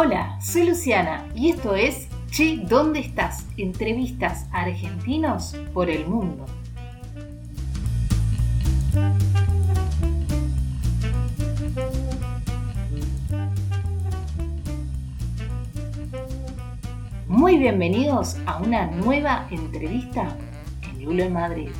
Hola, soy Luciana y esto es Che, ¿dónde estás? Entrevistas a argentinos por el mundo. Muy bienvenidos a una nueva entrevista en Lulo en Madrid.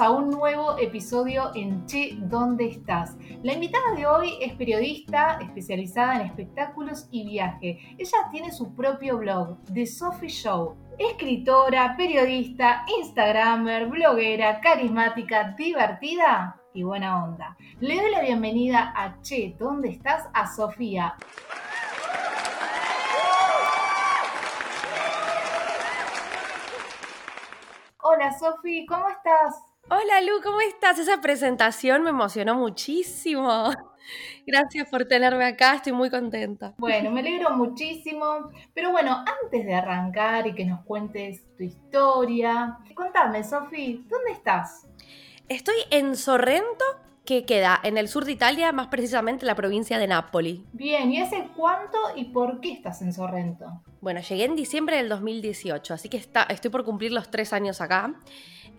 A un nuevo episodio en Che, ¿dónde estás? La invitada de hoy es periodista especializada en espectáculos y viaje. Ella tiene su propio blog, The Sophie Show. Escritora, periodista, instagramer, bloguera, carismática, divertida y buena onda. Le doy la bienvenida a Che, ¿dónde estás? a Sofía. Hola Sofi, ¿cómo estás? Hola Lu, ¿cómo estás? Esa presentación me emocionó muchísimo. Gracias por tenerme acá, estoy muy contenta. Bueno, me alegro muchísimo. Pero bueno, antes de arrancar y que nos cuentes tu historia, contame, Sofi, ¿dónde estás? Estoy en Sorrento, que queda en el sur de Italia, más precisamente en la provincia de Nápoli. Bien, ¿y hace cuánto y por qué estás en Sorrento? Bueno, llegué en diciembre del 2018, así que está, estoy por cumplir los tres años acá.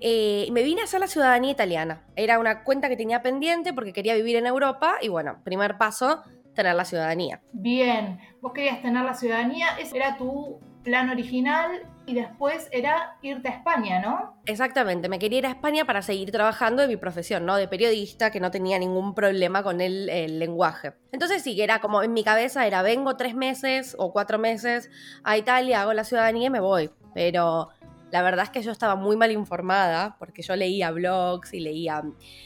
Eh, me vine a hacer la ciudadanía italiana. Era una cuenta que tenía pendiente porque quería vivir en Europa y bueno, primer paso, tener la ciudadanía. Bien, vos querías tener la ciudadanía, ese era tu plan original y después era irte a España, ¿no? Exactamente, me quería ir a España para seguir trabajando en mi profesión, ¿no? De periodista, que no tenía ningún problema con el, lenguaje. Entonces sí, era como en mi cabeza, era vengo tres meses o cuatro meses a Italia, hago la ciudadanía y me voy. Pero la verdad es que yo estaba muy mal informada porque yo leía blogs y leía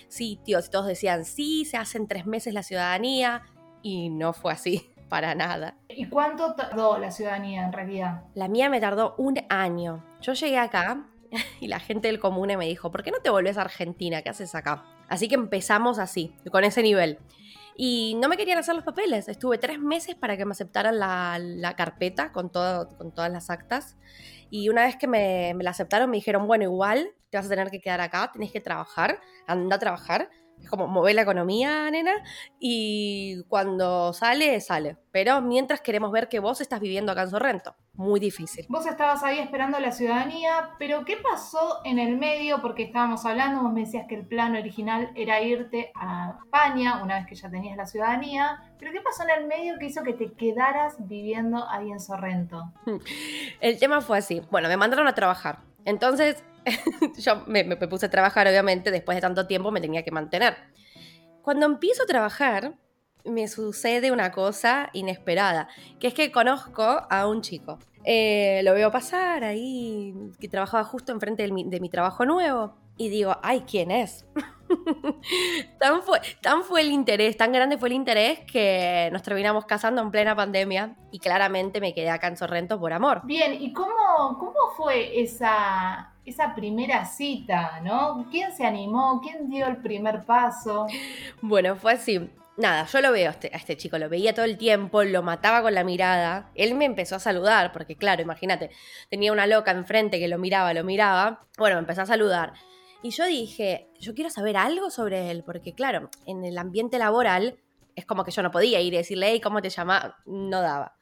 sitios y todos decían, sí, se hacen tres meses la ciudadanía y no fue así para nada. ¿Y cuánto tardó la ciudadanía en realidad? La mía me tardó un año. Yo llegué acá y la gente del comune me dijo, ¿por qué no te volvés a Argentina? ¿Qué haces acá? Así que empezamos así, con ese nivel. Y no me querían hacer los papeles. Estuve tres meses para que me aceptaran la, la carpeta con, todo, con todas las actas. Y una vez que me, me, la aceptaron, me dijeron, bueno, igual te vas a tener que quedar acá, tenés que trabajar, anda a trabajar. Es como mover la economía, nena, y cuando sale, sale. Pero mientras queremos ver que vos estás viviendo acá en Sorrento. Muy difícil. Vos estabas ahí esperando la ciudadanía, pero ¿qué pasó en el medio? Porque estábamos hablando, vos me decías que el plan original era irte a España una vez que ya tenías la ciudadanía, pero ¿qué pasó en el medio que hizo que te quedaras viviendo ahí en Sorrento? El tema fue así. Bueno, me mandaron a trabajar. Entonces, yo me, puse a trabajar, obviamente, después de tanto tiempo me tenía que mantener. Cuando empiezo a trabajar, me sucede una cosa inesperada, que es que conozco a un chico. Eh, lo veo pasar ahí, que trabajaba justo enfrente de mi, de mi trabajo nuevo, y digo, ay, ¿quién es? tan, fue, tan fue el interés, tan grande fue el interés que nos terminamos casando en plena pandemia y claramente me quedé acá en Sorrento por amor. Bien, ¿y cómo, cómo fue esa, esa primera cita, no? ¿Quién se animó? ¿Quién dio el primer paso? Bueno, fue así. Nada, yo lo veo a este, a este, chico, lo veía todo el tiempo, lo mataba con la mirada. Él me empezó a saludar, porque claro, imagínate, tenía una loca enfrente que lo miraba, lo miraba. Bueno, me empezó a saludar. Y yo dije, yo quiero saber algo sobre él, porque claro, en el ambiente laboral es como que yo no podía ir y decirle, hey, ¿cómo te llamas? No daba.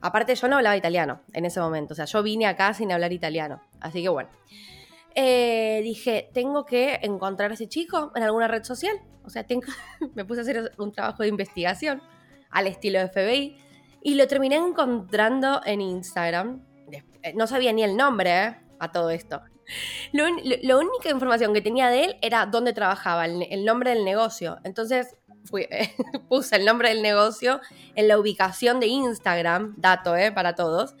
Aparte, yo no hablaba italiano en ese momento, o sea, yo vine acá sin hablar italiano. Así que bueno. Eh, dije, tengo que encontrar a ese chico en alguna red social. O sea, tengo, me puse a hacer un trabajo de investigación al estilo FBI y lo terminé encontrando en Instagram. No sabía ni el nombre ¿eh? a todo esto. Lo, la única información que tenía de él era dónde trabajaba, el, nombre del negocio. Entonces puse el nombre del negocio en la ubicación de Instagram, dato eh, para todos.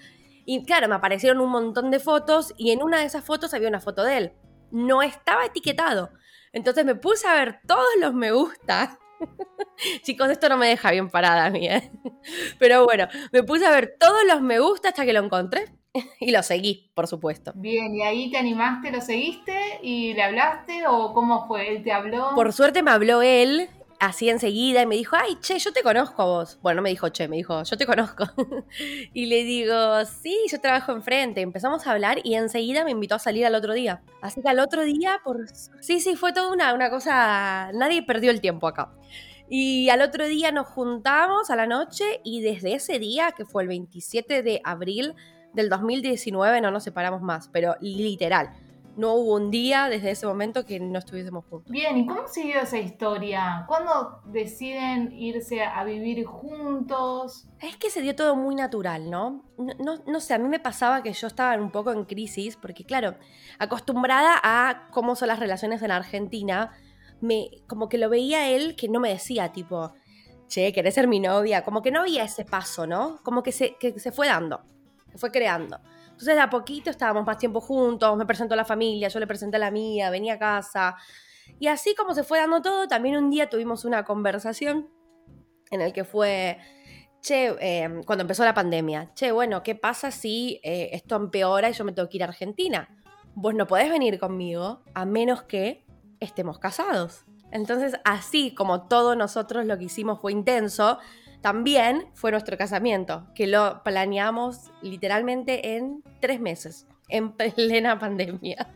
Y claro, me aparecieron un montón de fotos y en una de esas fotos había una foto de él. No estaba etiquetado. Entonces me puse a ver todos los me gusta. Chicos, esto no me deja bien parada a mí, ¿eh? Pero bueno, me puse a ver todos los me gusta hasta que lo encontré y lo seguí, por supuesto. Bien, ¿y ahí te animaste, lo seguiste y le hablaste o cómo fue? ¿Él te habló? Por suerte me habló él así enseguida y me dijo, ay, che, yo te conozco a vos. Bueno, no me dijo, che, me dijo, yo te conozco. y le digo, sí, yo trabajo enfrente. Empezamos a hablar y enseguida me invitó a salir al otro día. Así que al otro día, por... Sí, sí, fue toda una, una cosa, nadie perdió el tiempo acá. Y al otro día nos juntamos a la noche y desde ese día, que fue el 27 de abril del 2019, no nos separamos más, pero literal no hubo un día desde ese momento que no estuviésemos juntos. Bien, ¿y cómo siguió esa historia? ¿Cuándo deciden irse a vivir juntos? Es que se dio todo muy natural, ¿no? No, no, sé, a mí me pasaba que yo estaba un poco en crisis, porque claro, acostumbrada a cómo son las relaciones en Argentina, me, como que lo veía él que no me decía tipo, che, ¿querés ser mi novia? Como que no había ese paso, ¿no? Como que se, que se fue dando, fue creando. Entonces de a poquito estábamos más tiempo juntos, me presentó a la familia, yo le presenté a la mía, venía a casa. Y así como se fue dando todo, también un día tuvimos una conversación en el que fue, che, em, cuando empezó la pandemia, che, bueno, ¿qué pasa si eh, esto empeora y yo me tengo que ir a Argentina? Vos no podés venir conmigo a menos que estemos casados. Entonces, así como todos nosotros lo que hicimos fue intenso, también fue nuestro casamiento, que lo planeamos literalmente en tres meses, en plena pandemia.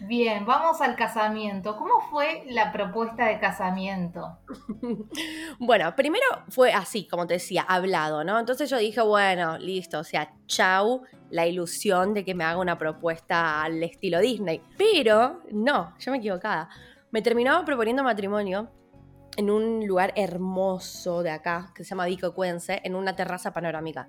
Bien, vamos al casamiento. ¿Cómo fue la propuesta de casamiento? bueno, primero fue así, como te decía, hablado, ¿no? Entonces yo dije, bueno, listo, o sea, chau la ilusión de que me haga una propuesta al estilo Disney. Pero no, yo me equivocaba. Me terminaba proponiendo matrimonio en un lugar hermoso de acá, que se llama Vico Cuense, en una terraza panorámica.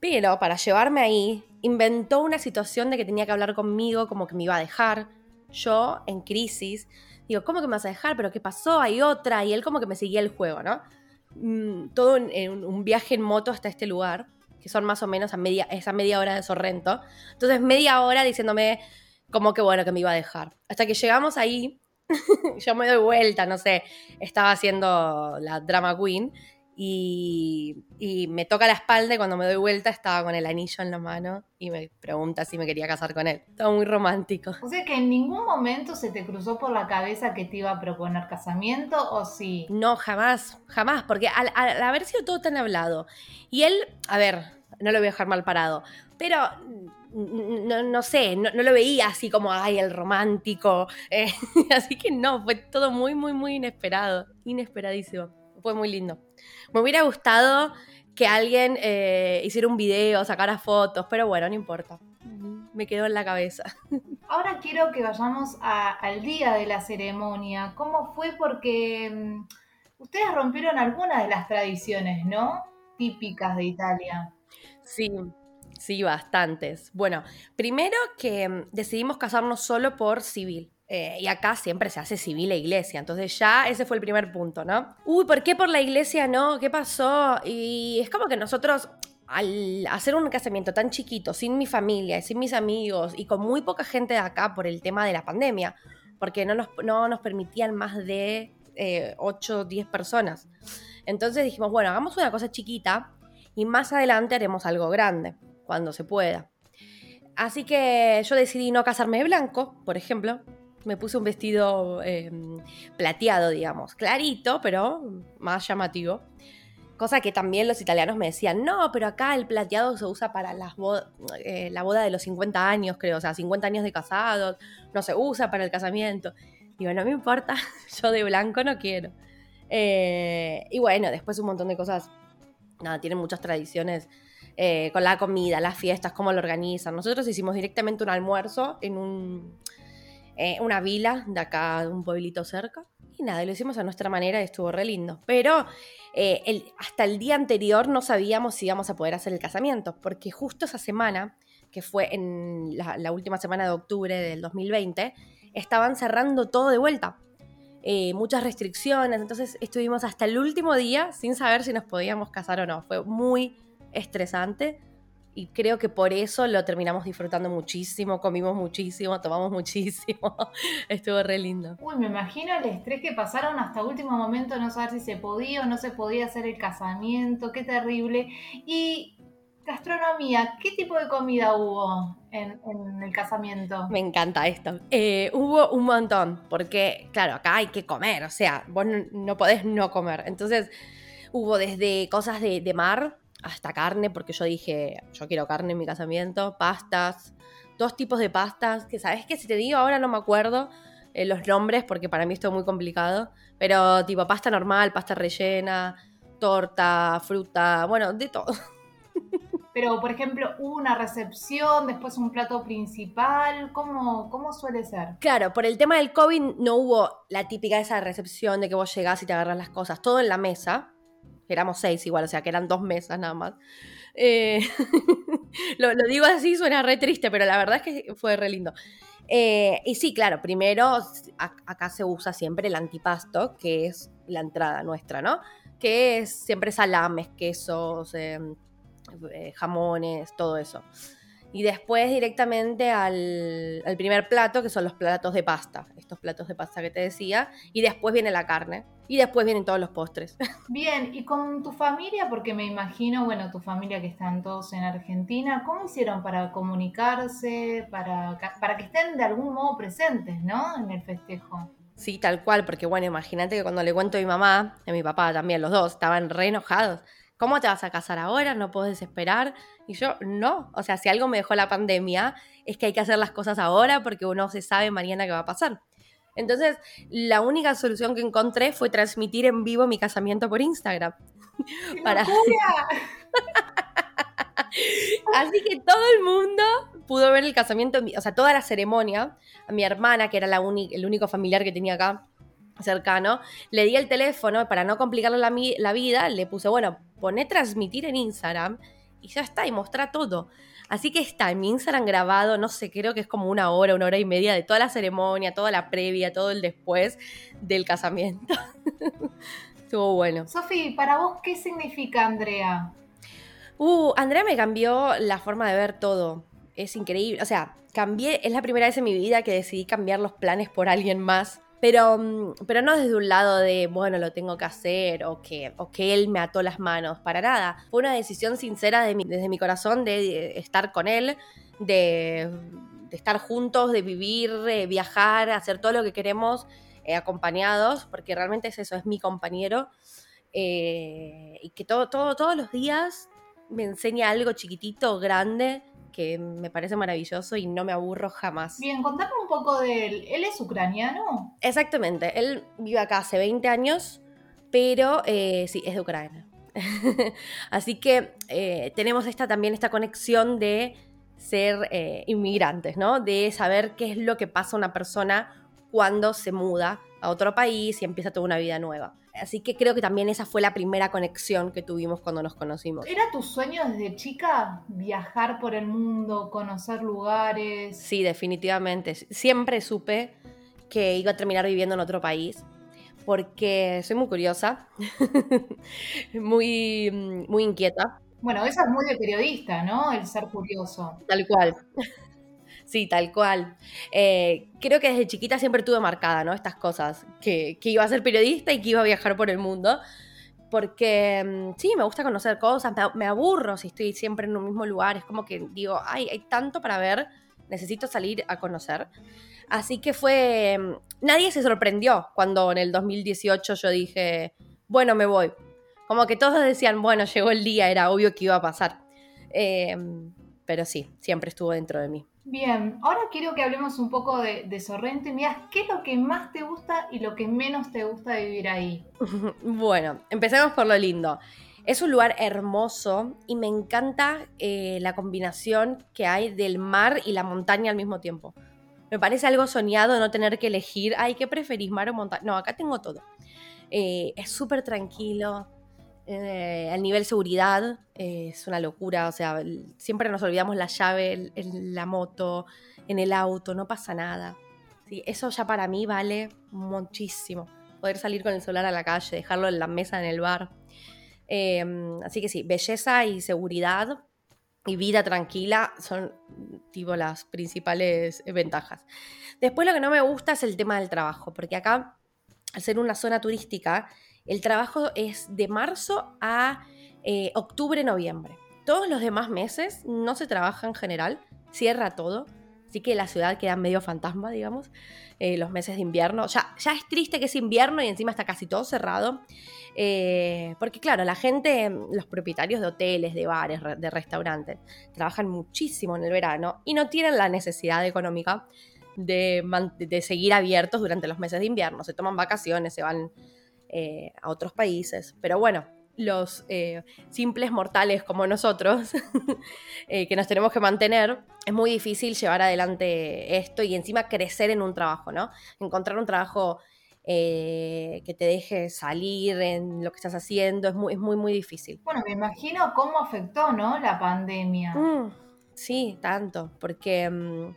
Pero para llevarme ahí, inventó una situación de que tenía que hablar conmigo, como que me iba a dejar. Yo, en crisis, digo, ¿cómo que me vas a dejar? ¿Pero qué pasó? Hay otra. Y él como que me seguía el juego, ¿no? Mm, todo un viaje en moto hasta este lugar, que son más o menos a media, esa media hora de Sorrento. Entonces, media hora diciéndome como que bueno, que me iba a dejar. Hasta que llegamos ahí, yo me doy vuelta, no sé, estaba haciendo la drama queen y, me toca la espalda y cuando me doy vuelta estaba con el anillo en la mano y me pregunta si me quería casar con él. Estaba muy romántico. O sea que en ningún momento se te cruzó por la cabeza que te iba a proponer casamiento o sí. No, jamás, jamás, porque al, al haber sido todo tan hablado y él, a ver, no lo voy a dejar mal parado, pero no, sé, no, lo veía así como, ay, el romántico. Eh, así que no, fue todo muy, muy, muy inesperado. Inesperadísimo. Fue muy lindo. Me hubiera gustado que alguien eh, hiciera un video, sacara fotos, pero bueno, no importa. Me quedó en la cabeza. Ahora quiero que vayamos al día de la ceremonia. ¿Cómo fue? Porque mm, ustedes rompieron algunas de las tradiciones, ¿no? Típicas de Italia. Sí, Sí, bastantes. Bueno, primero que mm, decidimos casarnos solo por civil. Eh, y acá siempre se hace civil e iglesia. Entonces ya ese fue el primer punto, ¿no? Uy, ¿por qué por la iglesia no? ¿Qué pasó? Y es como que nosotros, al hacer un casamiento tan chiquito, sin mi familia, sin mis amigos y con muy poca gente de acá por el tema de la pandemia, porque no nos, no nos permitían más de 8 o 10 personas. Entonces dijimos, bueno, hagamos una cosa chiquita y más adelante haremos algo grande cuando se pueda. Así que yo decidí no casarme de blanco, por ejemplo. Me puse un vestido em, plateado, digamos, clarito, pero más llamativo. Cosa que también los italianos me decían, no, pero acá el plateado se usa para las eh, la boda de los 50 años, creo, o sea, 50 años de casados, no se usa para el casamiento. Digo, no me importa, yo de blanco no quiero. Eh, y bueno, después un montón de cosas, nada, tienen muchas tradiciones eh, con la comida, las fiestas, cómo lo organizan. Nosotros hicimos directamente un almuerzo en eh, una vila de acá, un pueblito cerca. Y nada, lo hicimos a nuestra manera y estuvo re lindo. Pero eh, hasta el día anterior no sabíamos si íbamos a poder hacer el casamiento, porque justo esa semana, que fue en la, última semana de octubre del 2020, estaban cerrando todo de vuelta. muchas restricciones, entonces estuvimos hasta el último día sin saber si nos podíamos casar o no. Fue muy, estresante y creo que por eso lo terminamos disfrutando muchísimo, comimos muchísimo, tomamos muchísimo, estuvo re lindo. Uy, me imagino el estrés que pasaron hasta último momento, no saber si se podía o no se podía hacer el casamiento, qué terrible. Y gastronomía, ¿qué tipo de comida hubo en, el casamiento? Me encanta esto. Eh, hubo un montón, porque claro, acá hay que comer, o sea, vos no, podés no comer. Entonces hubo desde cosas de, de mar hasta carne, porque yo dije, yo quiero carne en mi casamiento, pastas, dos tipos de pastas, que sabes que si te digo ahora no me acuerdo eh, los nombres, porque para mí esto es muy complicado, pero tipo pasta normal, pasta rellena, torta, fruta, bueno, de todo. Pero, por ejemplo, hubo una recepción, después un plato principal, ¿cómo, ¿cómo suele ser? Claro, por el tema del COVID no hubo la típica esa recepción de que vos llegás y te agarras las cosas, todo en la mesa, éramos seis igual, o sea que eran dos mesas nada más. Eh, lo, digo así, suena re triste, pero la verdad es que fue re lindo. Eh, y sí, claro, primero acá se usa siempre el antipasto, que es la entrada nuestra, ¿no? Que es siempre salames, quesos, em, eh, jamones, todo eso. Y después directamente al, al, primer plato, que son los platos de pasta, estos platos de pasta que te decía. Y después viene la carne. Y después vienen todos los postres. Bien, y con tu familia, porque me imagino, bueno, tu familia que están todos en Argentina, ¿cómo hicieron para comunicarse, para, para que estén de algún modo presentes, ¿no? En el festejo. Sí, tal cual, porque bueno, imagínate que cuando le cuento a mi mamá, a mi papá también, los dos, estaban re enojados. ¿Cómo te vas a casar ahora? ¿No puedes esperar? Y yo, no. O sea, si algo me dejó la pandemia, es que hay que hacer las cosas ahora porque uno se sabe mañana qué va a pasar. Entonces, la única solución que encontré fue transmitir en vivo mi casamiento por Instagram. Para... Así que todo el mundo pudo ver el casamiento, o sea, toda la ceremonia. A mi hermana, que era la el único familiar que tenía acá, cercano, le di el teléfono para no complicarle la, vida, le puse, bueno, poné transmitir en Instagram y ya está, y mostra todo. Así que está en mi Instagram grabado, no sé, creo que es como una hora, una hora y media de toda la ceremonia, toda la previa, todo el después del casamiento. Estuvo bueno. Sofi, para vos, ¿qué significa Andrea? Uh, Andrea me cambió la forma de ver todo. Es increíble. O sea, cambié, es la primera vez en mi vida que decidí cambiar los planes por alguien más pero, mm, pero no desde un lado de, bueno, lo tengo que hacer o que, o que él me ató las manos, para nada. Fue una decisión sincera de desde mi corazón de, estar con él, de, estar juntos, de vivir, viajar, hacer todo lo que queremos eh, acompañados, porque realmente es eso, es mi compañero. Eh, y que todo, todo, todos los días me enseña algo chiquitito, grande, que me parece maravilloso y no me aburro jamás. Bien, contame un poco de él. ¿Él es ucraniano? Exactamente, él vive acá hace 20 años, pero eh, sí, es de Ucrania. Así que eh, tenemos esta, también esta conexión de ser eh, inmigrantes, ¿no? De saber qué es lo que pasa a una persona cuando se muda a otro país y empieza toda una vida nueva. Así que creo que también esa fue la primera conexión que tuvimos cuando nos conocimos. ¿Era tu sueño desde chica viajar por el mundo, conocer lugares? Sí, definitivamente. Siempre supe que iba a terminar viviendo en otro país porque soy muy curiosa, muy, muy inquieta. Bueno, eso es muy de periodista, ¿no? El ser curioso. Tal cual. Sí, tal cual. Eh, creo que desde chiquita siempre tuve marcada, ¿no? Estas cosas, que, iba a ser periodista y que iba a viajar por el mundo. Porque mm, sí, me gusta conocer cosas, me, aburro si estoy siempre en un mismo lugar. Es como que digo, ay, hay tanto para ver, necesito salir a conocer. Así que fue. Mm, nadie se sorprendió cuando en el 2018 yo dije, bueno, me voy. Como que todos decían, bueno, llegó el día, era obvio que iba a pasar. Eh, pero sí, siempre estuvo dentro de mí. Bien, ahora quiero que hablemos un poco de, Sorrento y me qué es lo que más te gusta y lo que menos te gusta de vivir ahí. bueno, empecemos por lo lindo. Es un lugar hermoso y me encanta eh, la combinación que hay del mar y la montaña al mismo tiempo. Me parece algo soñado no tener que elegir, ay, ¿qué preferís, mar o montaña? No, acá tengo todo. Eh, es súper tranquilo, eh, al nivel seguridad eh, es una locura, o sea, siempre nos olvidamos la llave en la moto, en el auto, no pasa nada. Sí, eso ya para mí vale muchísimo. Poder salir con el celular a la calle, dejarlo en la mesa en el bar. Em, así que sí, belleza y seguridad y vida tranquila son tipo las principales ventajas. Después lo que no me gusta es el tema del trabajo, porque acá, al ser una zona turística, el trabajo es de marzo a eh, octubre, noviembre. Todos los demás meses no se trabaja en general, cierra todo. Así que la ciudad queda medio fantasma, digamos, eh, los meses de invierno. Ya, ya es triste que es invierno y encima está casi todo cerrado. Eh, porque claro, la gente, los propietarios de hoteles, de bares, de restaurantes, trabajan muchísimo en el verano y no tienen la necesidad económica de, de seguir abiertos durante los meses de invierno. Se toman vacaciones, se van eh, a otros países. Pero bueno, los eh, simples mortales como nosotros, que nos tenemos que mantener, es muy difícil llevar adelante esto y encima crecer en un trabajo, ¿no? Encontrar un trabajo eh, que te deje salir en lo que estás haciendo, es muy, es muy, muy difícil. Bueno, me imagino cómo afectó, ¿no? La pandemia. Mm, sí, tanto, porque, mm,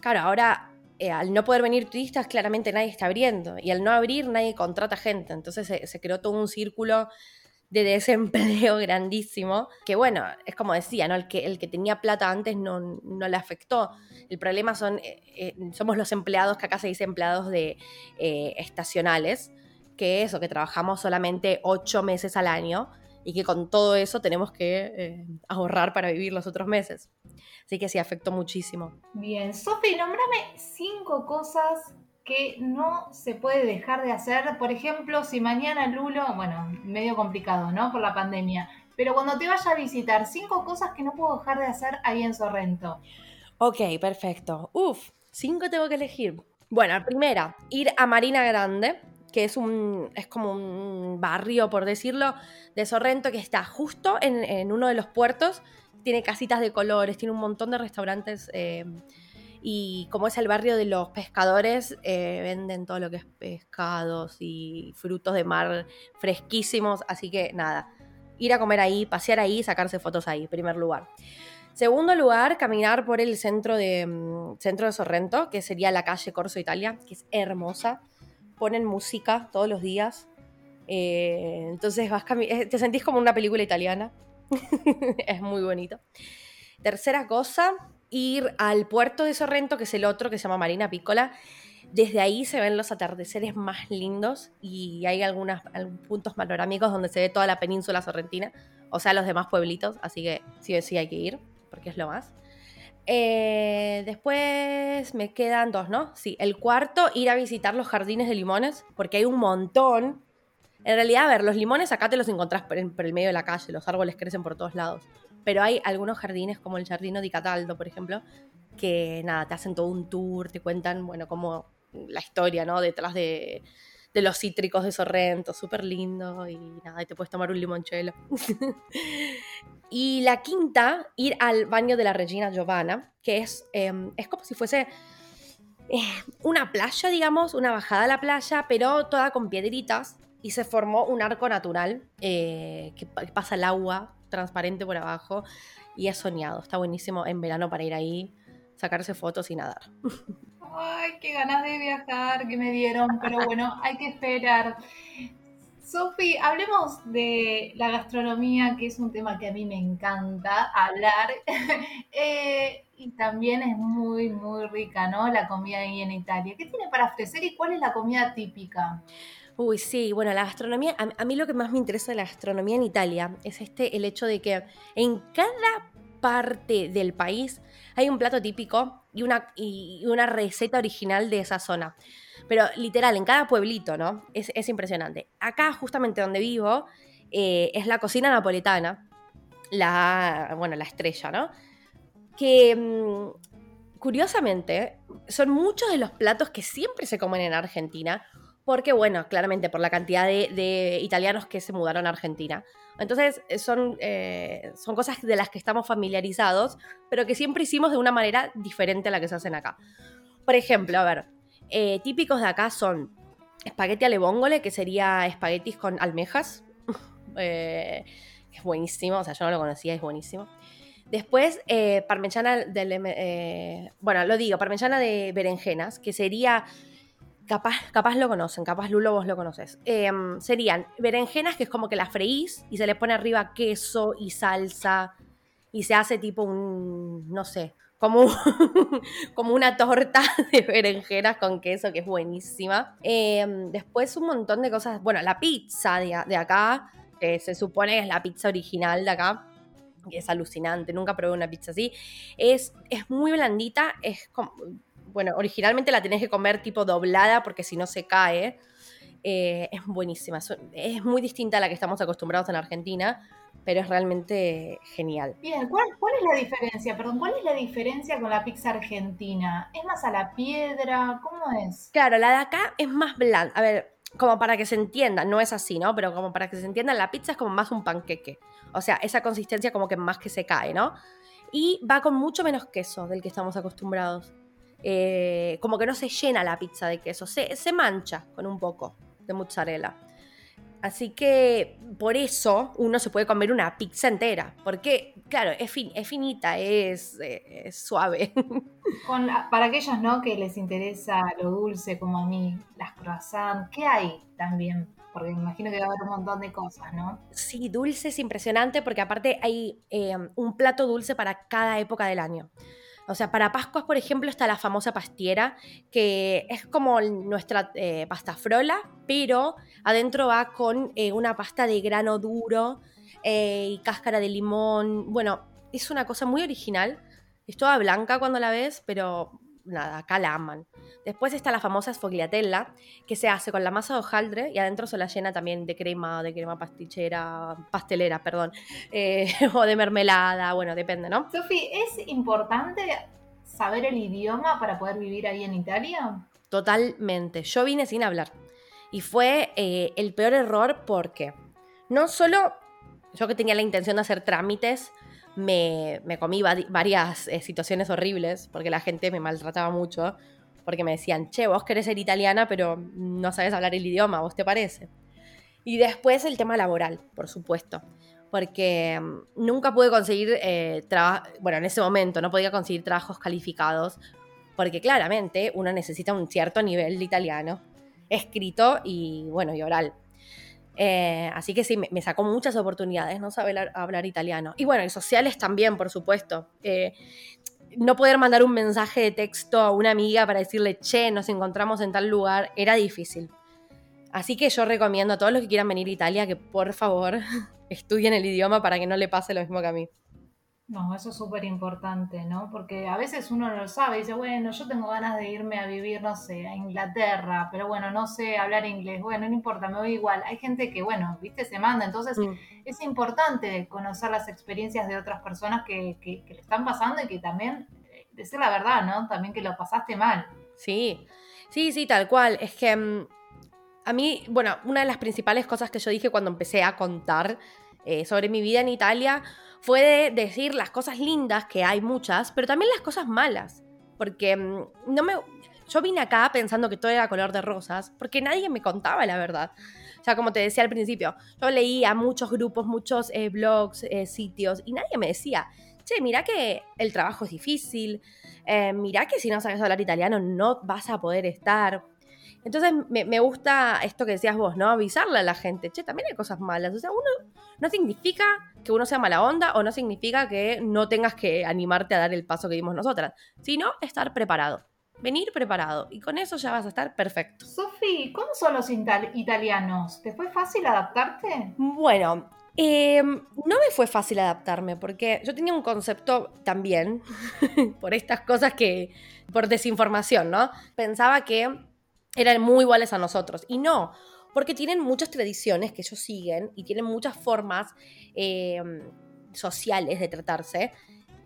claro, ahora eh, al no poder venir turistas, claramente nadie está abriendo, y al no abrir nadie contrata gente, entonces se, creó todo un círculo de desempleo grandísimo, que bueno, es como decía, ¿no? El que, el que tenía plata antes no, no le afectó. El problema son, eh, eh, somos los empleados, que acá se dice empleados de estacionales, que eso, que trabajamos solamente ocho meses al año y que con todo eso tenemos que ahorrar para vivir los otros meses. Así que sí, afectó muchísimo. Bien, Sofi, nombrame cinco cosas que no se puede dejar de hacer. Por ejemplo, si mañana Lulo, bueno, medio complicado, ¿no? Por la pandemia, pero cuando te vaya a visitar, cinco cosas que no puedo dejar de hacer ahí en Sorrento. Ok, perfecto. Uf, cinco tengo que elegir. Bueno, primera, ir a Marina Grande, que es un es como un barrio, por decirlo, de Sorrento que está justo en, uno de los puertos. Tiene casitas de colores, tiene un montón de restaurantes. Eh, y como es el barrio de los pescadores, eh, venden todo lo que es pescados y frutos de mar fresquísimos. Así que nada, ir a comer ahí, pasear ahí, sacarse fotos ahí, primer lugar. Segundo lugar, caminar por el centro de, mm, centro de Sorrento, que sería la calle Corso Italia, que es hermosa. Ponen música todos los días. Eh, entonces vas eh, te sentís como una película italiana. es muy bonito. Tercera cosa, ir al puerto de Sorrento, que es el otro que se llama Marina Piccola. Desde ahí se ven los atardeceres más lindos y hay algunos puntos panorámicos donde se ve toda la península sorrentina, o sea, los demás pueblitos, así que sí sí hay que ir, porque es lo más. Eh, después me quedan dos, ¿no? Sí, el cuarto, ir a visitar los jardines de limones, porque hay un montón. En realidad, a ver, los limones acá te los encontrás por el medio de la calle, los árboles crecen por todos lados. Pero hay algunos jardines, como el Jardino di Cataldo, por ejemplo, que nada, te hacen todo un tour, te cuentan, bueno, como la historia, ¿no? Detrás de, de los cítricos de Sorrento, súper lindo y nada, y te puedes tomar un limonchelo. y la quinta, ir al baño de la Regina Giovanna, que es, em, es como si fuese eh, una playa, digamos, una bajada a la playa, pero toda con piedritas. Y se formó un arco natural eh, que pasa el agua transparente por abajo y es soñado. Está buenísimo en verano para ir ahí, sacarse fotos y nadar. Ay, qué ganas de viajar que me dieron, pero bueno, hay que esperar. Sofi, hablemos de la gastronomía, que es un tema que a mí me encanta hablar. Eh, y también es muy, muy rica, ¿no? La comida ahí en Italia. ¿Qué tiene para ofrecer y cuál es la comida típica? Uy, sí, bueno, la gastronomía, a, mí lo que más me interesa de la gastronomía en Italia es este, el hecho de que en cada parte del país hay un plato típico y una, y una receta original de esa zona. Pero literal, en cada pueblito, ¿no? Es, impresionante. Acá, justamente donde vivo, eh, es la cocina napoletana, la, bueno, la estrella, ¿no? Que mm, curiosamente son muchos de los platos que siempre se comen en Argentina porque, bueno, claramente por la cantidad de, italianos que se mudaron a Argentina. Entonces, eh, son, eh, son cosas de las que estamos familiarizados, pero que siempre hicimos de una manera diferente a la que se hacen acá. Por ejemplo, a ver, eh, típicos de acá son espagueti alle vongole, que sería espaguetis con almejas. es buenísimo, o sea, yo no lo conocía, es buenísimo. Después, parmesana de, bueno, lo digo, parmesana de berenjenas, que sería Capaz, capaz lo conocen, capaz Lulo vos lo conoces. Em, serían berenjenas que es como que las freís y se le pone arriba queso y salsa y se hace tipo un, no sé, como, como una torta de berenjenas con queso que es buenísima. Em, después un montón de cosas, bueno, la pizza de, acá, que se supone es la pizza original de acá, que es alucinante, nunca probé una pizza así. Es, es muy blandita, es como, bueno, originalmente la tenés que comer tipo doblada porque si no se cae. Eh, es buenísima, es muy distinta a la que estamos acostumbrados en Argentina, pero es realmente genial. Bien, ¿cuál, ¿cuál, es la diferencia? Perdón, ¿cuál es la diferencia con la pizza argentina? ¿Es más a la piedra? ¿Cómo es? Claro, la de acá es más blanda. A ver, como para que se entienda, no es así, ¿no? Pero como para que se entienda, la pizza es como más un panqueque. O sea, esa consistencia como que más que se cae, ¿no? Y va con mucho menos queso del que estamos acostumbrados. Eh, como que no se llena la pizza de queso, se, se mancha con un poco de mozzarella. Así que por eso uno se puede comer una pizza entera, porque claro, es, es finita, es, suave. para aquellos ¿no? que les interesa lo dulce como a mí, las croissants, ¿qué hay también? Porque me imagino que va a haber un montón de cosas, ¿no? Sí, dulce es impresionante porque aparte hay eh, un plato dulce para cada época del año. O sea, para Pascuas, por ejemplo, está la famosa pastiera, que es como nuestra eh, pasta frola, pero adentro va con eh, una pasta de grano duro y cáscara de limón. Bueno, es una cosa muy original. Es toda blanca cuando la ves, pero nada, acá la aman. Después está la famosa sfogliatella, que se hace con la masa de hojaldre y adentro se la llena también de crema, de crema pastichera, pastelera, perdón, eh, o de mermelada, bueno, depende, ¿no? Sofi, ¿es importante saber el idioma para poder vivir ahí en Italia? Totalmente. Yo vine sin hablar. Y fue eh, el peor error porque no solo yo que tenía la intención de hacer trámites, me, comí varias eh, situaciones horribles porque la gente me maltrataba mucho. Porque me decían, che, vos querés ser italiana, pero no sabes hablar el idioma, ¿vos te parece? Y después el tema laboral, por supuesto. Porque mm, nunca pude conseguir eh, trabajo, bueno, en ese momento no podía conseguir trabajos calificados, porque claramente uno necesita un cierto nivel de italiano, escrito y, bueno, y oral. Eh, así que sí, me, sacó muchas oportunidades, no saber hablar, italiano. Y bueno, y sociales también, por supuesto. Eh, no poder mandar un mensaje de texto a una amiga para decirle, che, nos encontramos en tal lugar, era difícil. Así que yo recomiendo a todos los que quieran venir a Italia que por favor estudien el idioma para que no le pase lo mismo que a mí. No, eso es súper importante, ¿no? Porque a veces uno no lo sabe y dice, bueno, yo tengo ganas de irme a vivir, no sé, a Inglaterra, pero bueno, no sé hablar inglés, bueno, no importa, me voy igual. Hay gente que, bueno, viste, se manda, entonces mm. es importante conocer las experiencias de otras personas que, que, que le están pasando y que también, eh, decir la verdad, ¿no? También que lo pasaste mal. Sí, sí, sí, tal cual. Es que mm, a mí, bueno, una de las principales cosas que yo dije cuando empecé a contar eh, sobre mi vida en Italia fue de decir las cosas lindas, que hay muchas, pero también las cosas malas. Porque mm, no me, yo vine acá pensando que todo era color de rosas, porque nadie me contaba la verdad. O sea, como te decía al principio, yo leía muchos grupos, muchos eh, blogs, eh, sitios, y nadie me decía, che, mira que el trabajo es difícil, eh, mira que si no sabes hablar italiano no vas a poder estar. Entonces me, me, gusta esto que decías vos, ¿no? Avisarle a la gente, che, también hay cosas malas. O sea, uno no significa que uno sea mala onda o no significa que no tengas que animarte a dar el paso que dimos nosotras, sino estar preparado. Venir preparado y con eso ya vas a estar perfecto. Sofi, ¿cómo son los italianos? ¿Te fue fácil adaptarte? Bueno, em, no me fue fácil adaptarme porque yo tenía un concepto también, por estas cosas que, por desinformación, ¿no? Pensaba que eran muy iguales a nosotros. Y no, porque tienen muchas tradiciones que ellos siguen y tienen muchas formas em, sociales de tratarse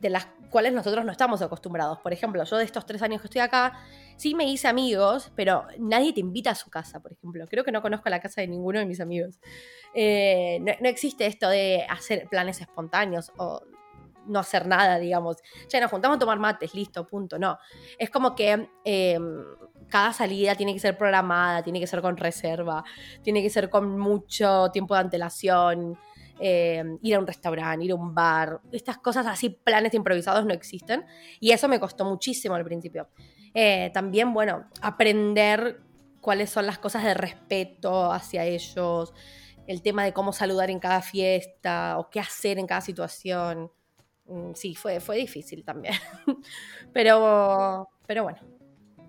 de las cuales nosotros no estamos acostumbrados. Por ejemplo, yo de estos tres años que estoy acá, sí me hice amigos, pero nadie te invita a su casa, por ejemplo. Creo que no conozco la casa de ninguno de mis amigos. Eh, no, existe esto de hacer planes espontáneos o no hacer nada, digamos. Ya nos juntamos a tomar mates, listo, punto. No. Es como que em, cada salida tiene que ser programada, tiene que ser con reserva, tiene que ser con mucho tiempo de antelación, eh, ir a un restaurante, ir a un bar, estas cosas así, planes improvisados no existen. Y eso me costó muchísimo al principio. Eh, también, bueno, aprender cuáles son las cosas de respeto hacia ellos, el tema de cómo saludar en cada fiesta o qué hacer en cada situación. Mm, sí, fue, fue difícil también. pero, pero bueno,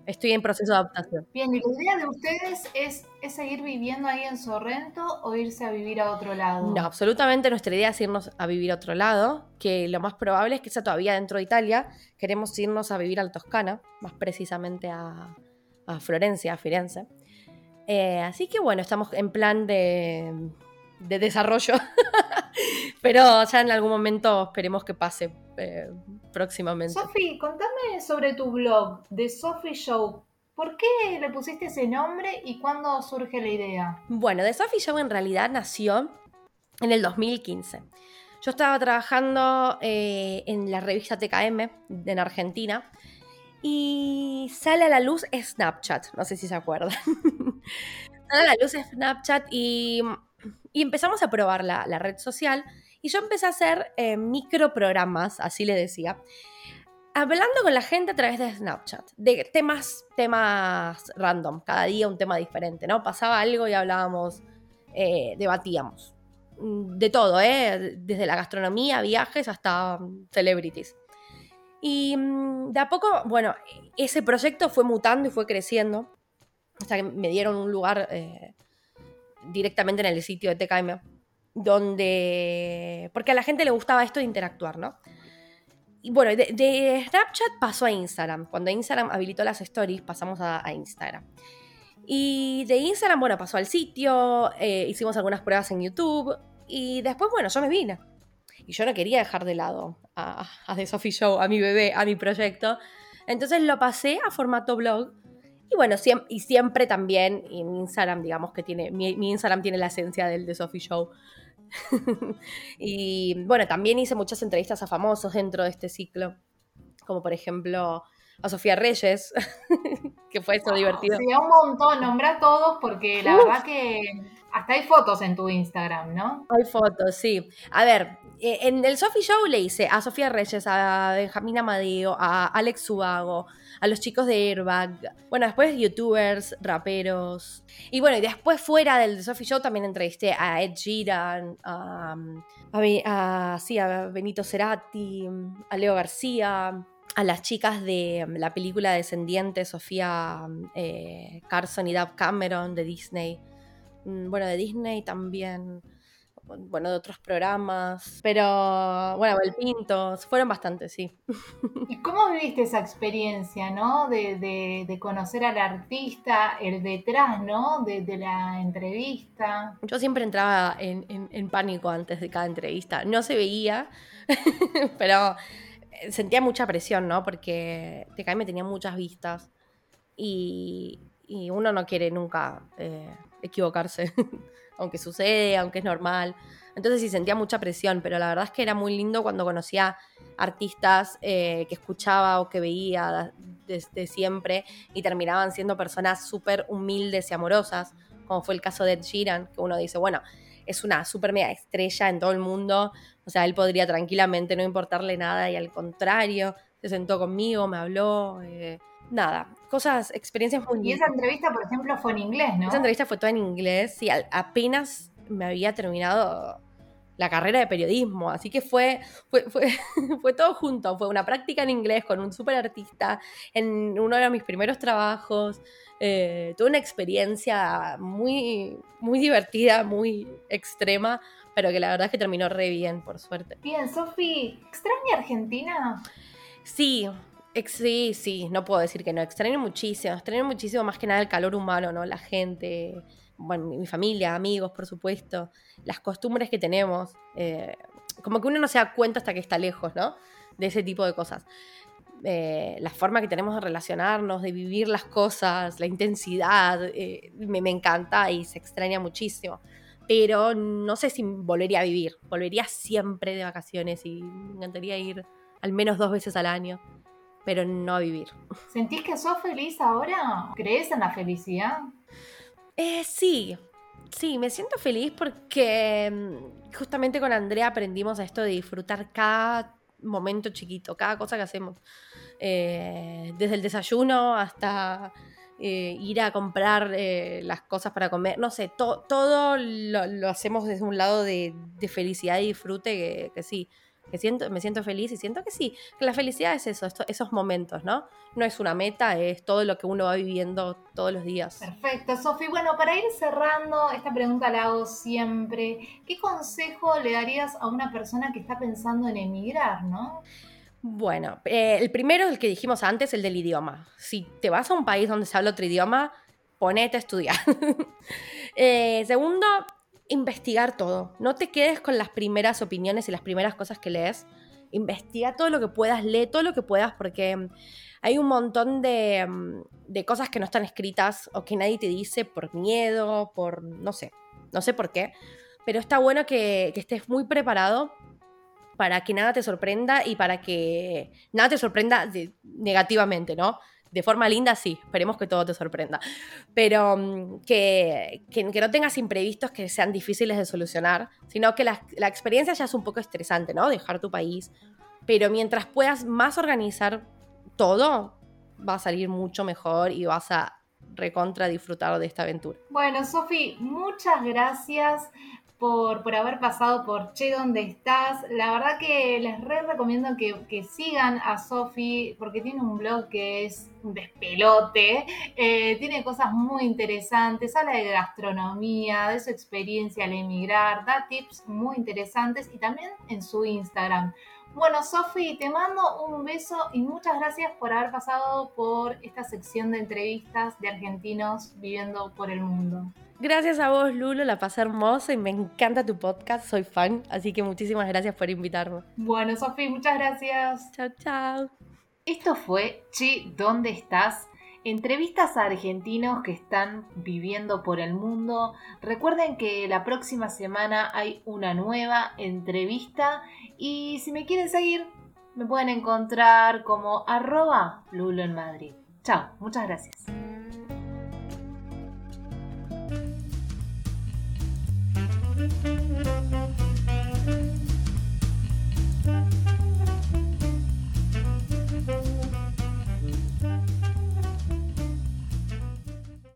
estoy en proceso de adaptación. Bien, ¿y la idea de ustedes es, es, seguir viviendo ahí en Sorrento o irse a vivir a otro lado? No, absolutamente nuestra idea es irnos a vivir a otro lado, que lo más probable es que sea todavía dentro de Italia. Queremos irnos a vivir al Toscana, más precisamente a, a Florencia, a Firenze. Eh, así que bueno, estamos en plan de, de desarrollo, pero ya en algún momento esperemos que pase eh, próximamente. Sofi, contame sobre tu blog, de Sophie Show. ¿Por qué le pusiste ese nombre y cuándo surge la idea? Bueno, The Sophie Show en realidad nació en el 2015. Yo estaba trabajando eh, en la revista TKM en Argentina y sale a la luz Snapchat, no sé si se acuerdan. sale a la luz Snapchat y, y empezamos a probar la, la, red social y yo empecé a hacer eh, microprogramas, así le decía, hablando con la gente a través de Snapchat, de temas, temas random, cada día un tema diferente, ¿no? Pasaba algo y hablábamos, eh, debatíamos. De todo, ¿eh? Desde la gastronomía, viajes hasta celebrities. Y mm, de a poco, bueno, ese proyecto fue mutando y fue creciendo. Hasta que me dieron un lugar eh, directamente en el sitio de TKM. Donde. Porque a la gente le gustaba esto de interactuar, ¿no? Y bueno, de, Snapchat pasó a Instagram. Cuando Instagram habilitó las stories, pasamos a, Instagram. Y de Instagram, bueno, pasó al sitio, eh, hicimos algunas pruebas en YouTube. Y después, bueno, yo me vine y yo no quería dejar de lado a, The Sophie Show, a mi bebé, a mi proyecto. Entonces lo pasé a formato blog. Y bueno, siem y siempre también en Instagram, digamos que tiene, mi, mi Instagram tiene la esencia del The Sophie Show. y bueno, también hice muchas entrevistas a famosos dentro de este ciclo, como por ejemplo a Sofía Reyes, que fue eso divertido. Sí, un montón, nombra a todos porque la Uf. verdad que hasta hay fotos en tu Instagram, ¿no? Hay fotos, sí. A ver, eh, en el Sophie Show le hice a Sofía Reyes, a Benjamín Amadeo, a Alex Subago, a los chicos de Airbag. Bueno, después youtubers, raperos. Y bueno, y después fuera del Sophie Show también entrevisté a Ed Sheeran, a, a, a, sí, a Benito Cerati, a Leo García a las chicas de la película Descendiente, Sofía eh, Carson y Dave Cameron de Disney. Mm, bueno, de Disney también, bueno, de otros programas, pero bueno, El Pintos, fueron bastantes, sí. ¿Y cómo viviste esa experiencia, no? De, de, de conocer al artista, el detrás, ¿no? De, de la entrevista. Yo siempre entraba en, en, en pánico antes de cada entrevista, no se veía, pero sentía mucha presión, ¿no? Porque TKM tenía muchas vistas y, y uno no quiere nunca eh, equivocarse, aunque sucede, aunque es normal. Entonces sí sentía mucha presión, pero la verdad es que era muy lindo cuando conocía artistas eh, que escuchaba o que veía desde siempre y terminaban siendo personas súper humildes y amorosas, como fue el caso de Ed Sheeran, que uno dice, bueno, es una súper mega estrella en todo el mundo, o sea, él podría tranquilamente no importarle nada y al contrario, se sentó conmigo, me habló, eh, nada, cosas, experiencias muy... Y esa entrevista, por ejemplo, fue en inglés, ¿no? Esa entrevista fue toda en inglés y apenas me había terminado la carrera de periodismo, así que fue, fue, fue, fue todo junto, fue una práctica en inglés con un súper artista en uno de mis primeros trabajos, eh, tuve una experiencia muy, muy divertida, muy extrema, pero que la verdad es que terminó re bien, por suerte. Bien, Sofi, ¿extraña Argentina? Sí, sí, sí, no puedo decir que no, extraño muchísimo, extraño muchísimo más que nada el calor humano, ¿no? La gente, bueno, mi familia, amigos, por supuesto, las costumbres que tenemos, eh, como que uno no se da cuenta hasta que está lejos, ¿no? De ese tipo de cosas eh, la forma que tenemos de relacionarnos, de vivir las cosas, la intensidad, eh, me, me, encanta y se extraña muchísimo. Pero no sé si volvería a vivir, volvería siempre de vacaciones y me encantaría ir al menos dos veces al año, pero no a vivir. ¿Sentís que sos feliz ahora? ¿Crees en la felicidad? Eh, sí, sí, me siento feliz porque mm, justamente con Andrea aprendimos a esto de disfrutar cada momento chiquito, cada cosa que hacemos. Eh, desde el desayuno hasta eh, ir a comprar eh, las cosas para comer, no sé, to todo lo, lo, hacemos desde un lado de, de felicidad y disfrute que, que, sí, que siento, me siento feliz y siento que sí, que la felicidad es eso, esos momentos, ¿no? No es una meta, es todo lo que uno va viviendo todos los días. Perfecto, Sofi. Bueno, para ir cerrando, esta pregunta la hago siempre. ¿Qué consejo le darías a una persona que está pensando en emigrar, no? Bueno, eh, el primero, el que dijimos antes, el del idioma. Si te vas a un país donde se habla otro idioma, ponete a estudiar. Eh, segundo, investigar todo. No te quedes con las primeras opiniones y las primeras cosas que lees. Investiga todo lo que puedas, lee todo lo que puedas, porque mm, hay un montón de, mm, de cosas que no están escritas o que nadie te dice por miedo, por no sé, no sé por qué. Pero está bueno que, que estés muy preparado para que nada te sorprenda y para que nada te sorprenda negativamente, ¿no? De forma linda, sí, esperemos que todo te sorprenda. Pero mm, que, que, no tengas imprevistos que sean difíciles de solucionar, sino que la, la, experiencia ya es un poco estresante, ¿no? Dejar tu país. Pero mientras puedas más organizar todo, va a salir mucho mejor y vas a recontra disfrutar de esta aventura. Bueno, Sofi, muchas gracias por, por, haber pasado por Che, ¿dónde estás? La verdad que les re recomiendo que, que sigan a Sofi porque tiene un blog que es un despelote, eh, tiene cosas muy interesantes, habla de gastronomía, de su experiencia al emigrar, da tips muy interesantes y también en su Instagram. Bueno, Sofi, te mando un beso y muchas gracias por haber pasado por esta sección de entrevistas de argentinos viviendo por el mundo. Gracias a vos, Lulo, la pasé hermosa y me encanta tu podcast, soy fan, así que muchísimas gracias por invitarme. Bueno, Sofi, muchas gracias. Chao, chao. Esto fue Chi, ¿dónde estás? Entrevistas a argentinos que están viviendo por el mundo. Recuerden que la próxima semana hay una nueva entrevista y si me quieren seguir me pueden encontrar como arroba Lulo en Madrid. Chao, muchas gracias.